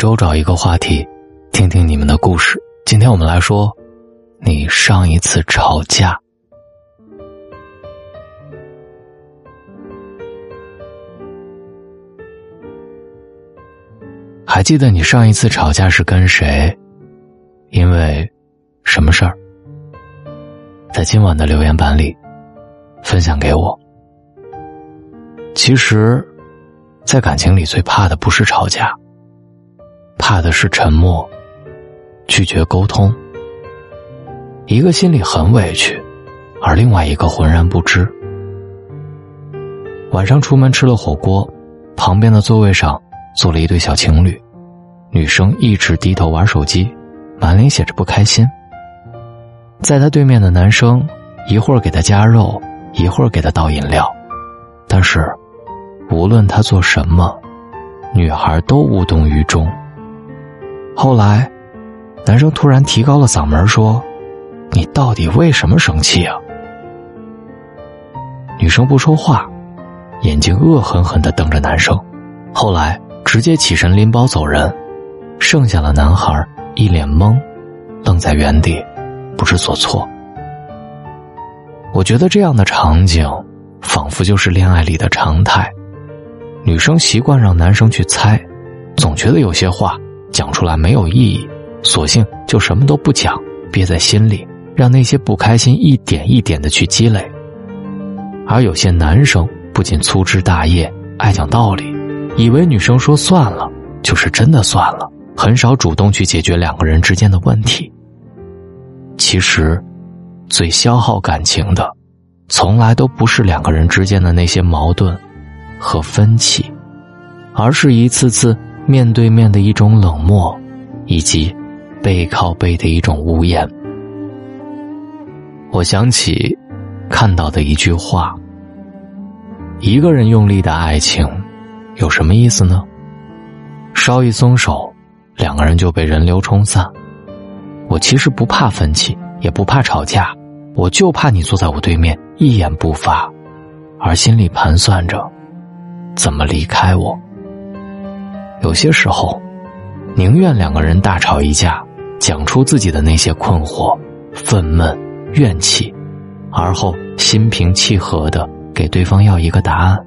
周找一个话题，听听你们的故事。今天我们来说，你上一次吵架，还记得你上一次吵架是跟谁？因为什么事儿？在今晚的留言板里分享给我。其实，在感情里最怕的不是吵架，怕的是沉默，拒绝沟通。一个心里很委屈，而另外一个浑然不知。晚上出门吃了火锅，旁边的座位上坐了一对小情侣，女生一直低头玩手机，满脸写着不开心。在他对面的男生，一会儿给他加肉，一会儿给他倒饮料，但是，无论他做什么，女孩都无动于衷。后来，男生突然提高了嗓门说：“你到底为什么生气啊？”女生不说话，眼睛恶狠狠的瞪着男生，后来直接起身拎包走人，剩下了男孩一脸懵，愣在原地。不知所措。我觉得这样的场景，仿佛就是恋爱里的常态。女生习惯让男生去猜，总觉得有些话讲出来没有意义，索性就什么都不讲，憋在心里，让那些不开心一点一点的去积累。而有些男生不仅粗枝大叶，爱讲道理，以为女生说算了就是真的算了，很少主动去解决两个人之间的问题。其实，最消耗感情的，从来都不是两个人之间的那些矛盾和分歧，而是一次次面对面的一种冷漠，以及背靠背的一种无言。我想起看到的一句话：一个人用力的爱情，有什么意思呢？稍一松手，两个人就被人流冲散。我其实不怕分歧，也不怕吵架，我就怕你坐在我对面一言不发，而心里盘算着怎么离开我。有些时候，宁愿两个人大吵一架，讲出自己的那些困惑、愤懑、怨气，而后心平气和的给对方要一个答案。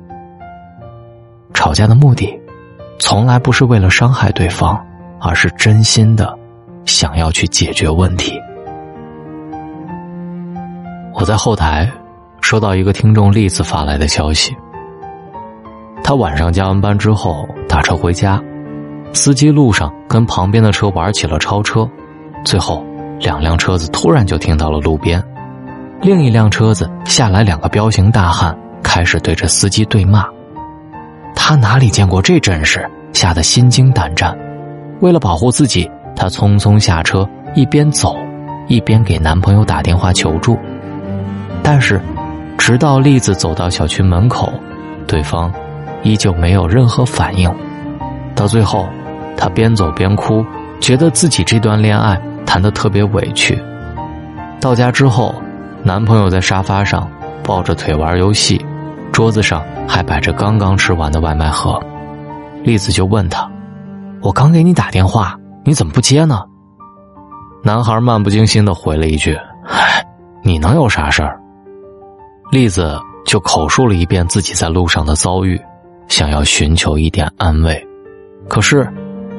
吵架的目的，从来不是为了伤害对方，而是真心的。想要去解决问题。我在后台收到一个听众栗子发来的消息。他晚上加完班之后打车回家，司机路上跟旁边的车玩起了超车，最后两辆车子突然就停到了路边，另一辆车子下来两个彪形大汉开始对着司机对骂。他哪里见过这阵势，吓得心惊胆战，为了保护自己。她匆匆下车，一边走，一边给男朋友打电话求助。但是，直到栗子走到小区门口，对方依旧没有任何反应。到最后，她边走边哭，觉得自己这段恋爱谈得特别委屈。到家之后，男朋友在沙发上抱着腿玩游戏，桌子上还摆着刚刚吃完的外卖盒。栗子就问他：“我刚给你打电话。”你怎么不接呢？男孩漫不经心的回了一句：“唉，你能有啥事儿？”栗子就口述了一遍自己在路上的遭遇，想要寻求一点安慰，可是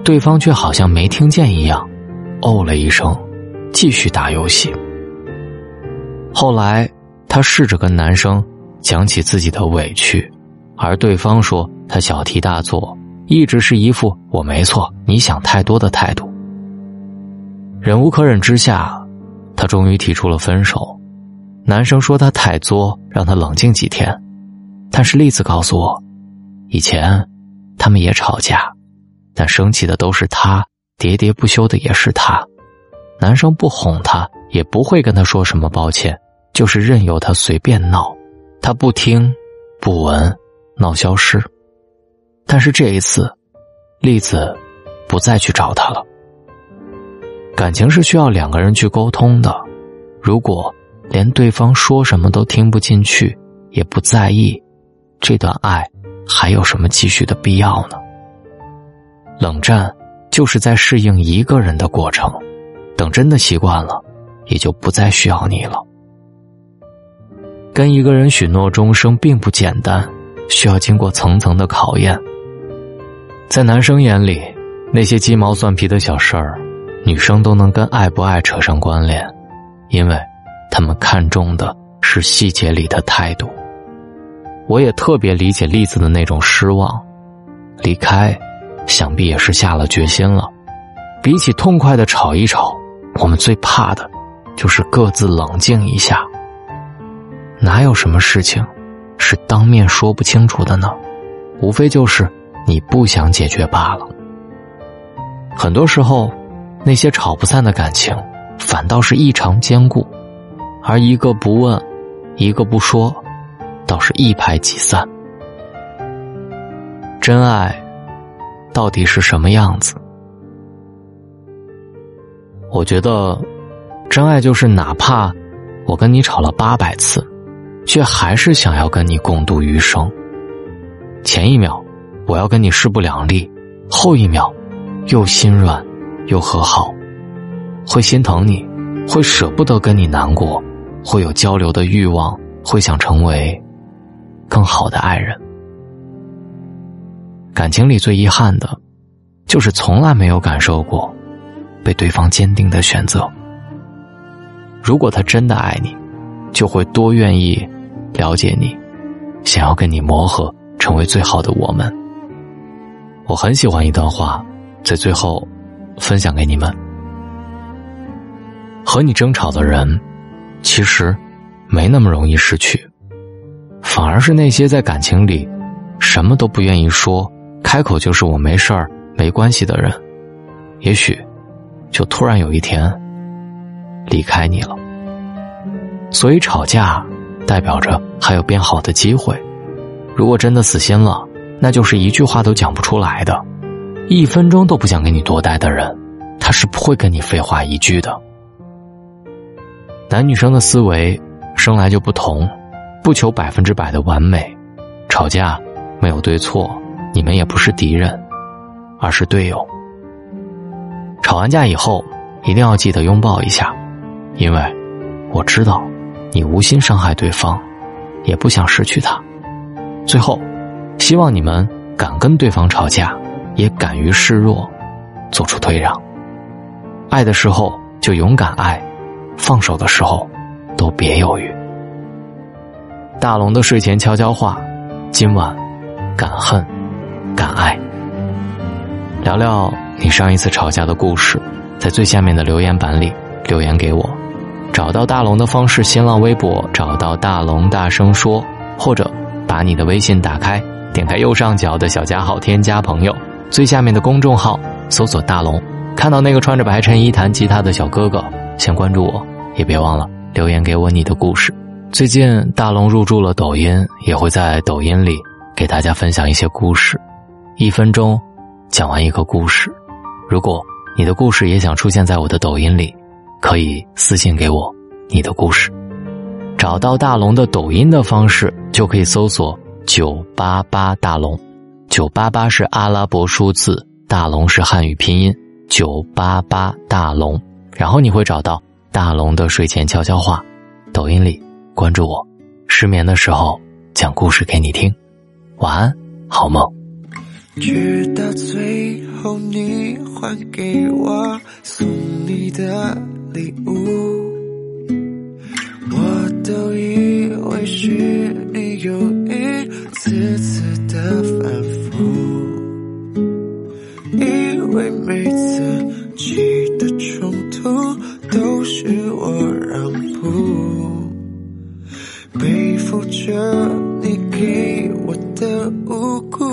对方却好像没听见一样，哦了一声，继续打游戏。后来，他试着跟男生讲起自己的委屈，而对方说他小题大做。一直是一副我没错，你想太多的态度。忍无可忍之下，他终于提出了分手。男生说他太作，让他冷静几天。但是栗子告诉我，以前他们也吵架，但生气的都是他，喋喋不休的也是他。男生不哄他，也不会跟他说什么抱歉，就是任由他随便闹，他不听，不闻，闹消失。但是这一次，栗子不再去找他了。感情是需要两个人去沟通的，如果连对方说什么都听不进去，也不在意，这段爱还有什么继续的必要呢？冷战就是在适应一个人的过程，等真的习惯了，也就不再需要你了。跟一个人许诺终生并不简单，需要经过层层的考验。在男生眼里，那些鸡毛蒜皮的小事儿，女生都能跟爱不爱扯上关联，因为他们看重的是细节里的态度。我也特别理解栗子的那种失望，离开，想必也是下了决心了。比起痛快的吵一吵，我们最怕的，就是各自冷静一下。哪有什么事情，是当面说不清楚的呢？无非就是你不想解决罢了。很多时候，那些吵不散的感情，反倒是异常坚固，而一个不问，一个不说。倒是一拍即散。真爱到底是什么样子？我觉得，真爱就是哪怕我跟你吵了八百次，却还是想要跟你共度余生。前一秒我要跟你势不两立，后一秒又心软又和好，会心疼你，会舍不得跟你难过，会有交流的欲望，会想成为。更好的爱人，感情里最遗憾的，就是从来没有感受过被对方坚定的选择。如果他真的爱你，就会多愿意了解你，想要跟你磨合，成为最好的我们。我很喜欢一段话，在最后分享给你们：和你争吵的人，其实没那么容易失去。反而是那些在感情里什么都不愿意说，开口就是我没事儿、没关系的人，也许就突然有一天离开你了。所以吵架代表着还有变好的机会。如果真的死心了，那就是一句话都讲不出来的，一分钟都不想跟你多待的人，他是不会跟你废话一句的。男女生的思维生来就不同。不求百分之百的完美，吵架没有对错，你们也不是敌人，而是队友。吵完架以后，一定要记得拥抱一下，因为我知道你无心伤害对方，也不想失去他。最后，希望你们敢跟对方吵架，也敢于示弱，做出退让。爱的时候就勇敢爱，放手的时候都别犹豫。大龙的睡前悄悄话，今晚敢恨敢爱。聊聊你上一次吵架的故事，在最下面的留言板里留言给我。找到大龙的方式：新浪微博找到大龙大声说，或者把你的微信打开，点开右上角的小加号，添加朋友，最下面的公众号搜索大龙，看到那个穿着白衬衣弹吉他的小哥哥，先关注我，也别忘了留言给我你的故事。最近大龙入驻了抖音，也会在抖音里给大家分享一些故事，一分钟讲完一个故事。如果你的故事也想出现在我的抖音里，可以私信给我你的故事。找到大龙的抖音的方式，就可以搜索“九八八大龙”，九八八是阿拉伯数字，大龙是汉语拼音，九八八大龙。然后你会找到大龙的睡前悄悄话，抖音里。关注我，失眠的时候讲故事给你听，晚安，好梦。直到最后，你还给我送你的礼物，我都以为是你有一次次的反复，以为每次起的冲着你给我的无辜，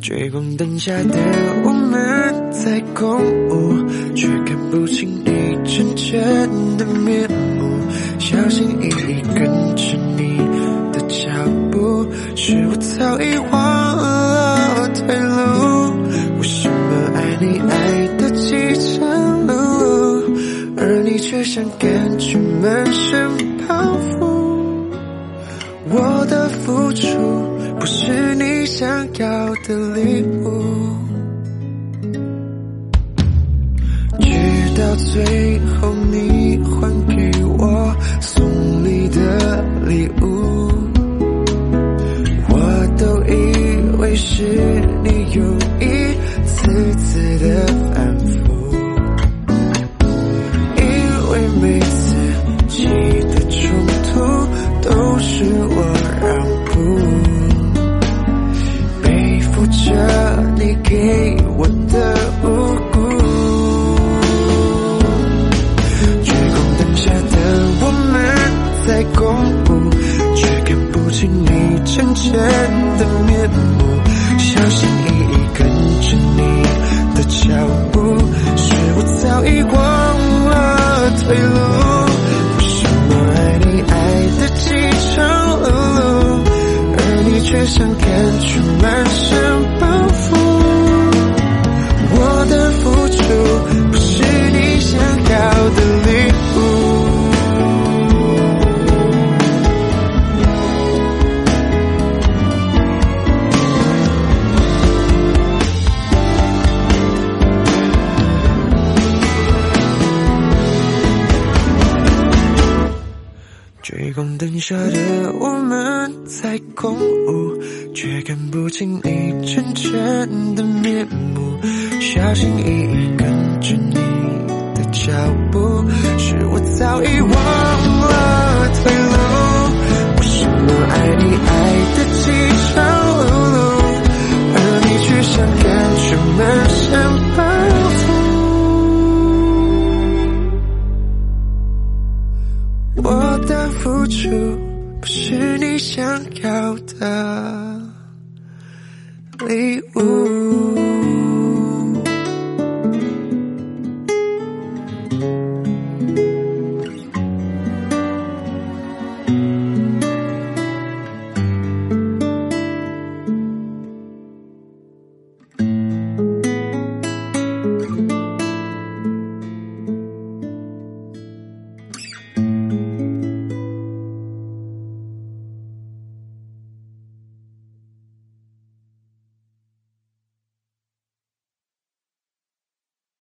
追光灯下的我们在共舞，却看不清你真正的面目。小心翼翼跟着你的脚步，是我早已忘了退路。为什么爱你爱的几程路，而你却想感觉。满身仿佛我的付出不是你想要的礼物直到最后你追光灯下的我们在共舞，却看不清你真正的面目。小心翼翼跟着你的脚步，是我早已忘了退路。为什么爱你爱的饥肠辘辘，而你却想赶出门？想要的礼物。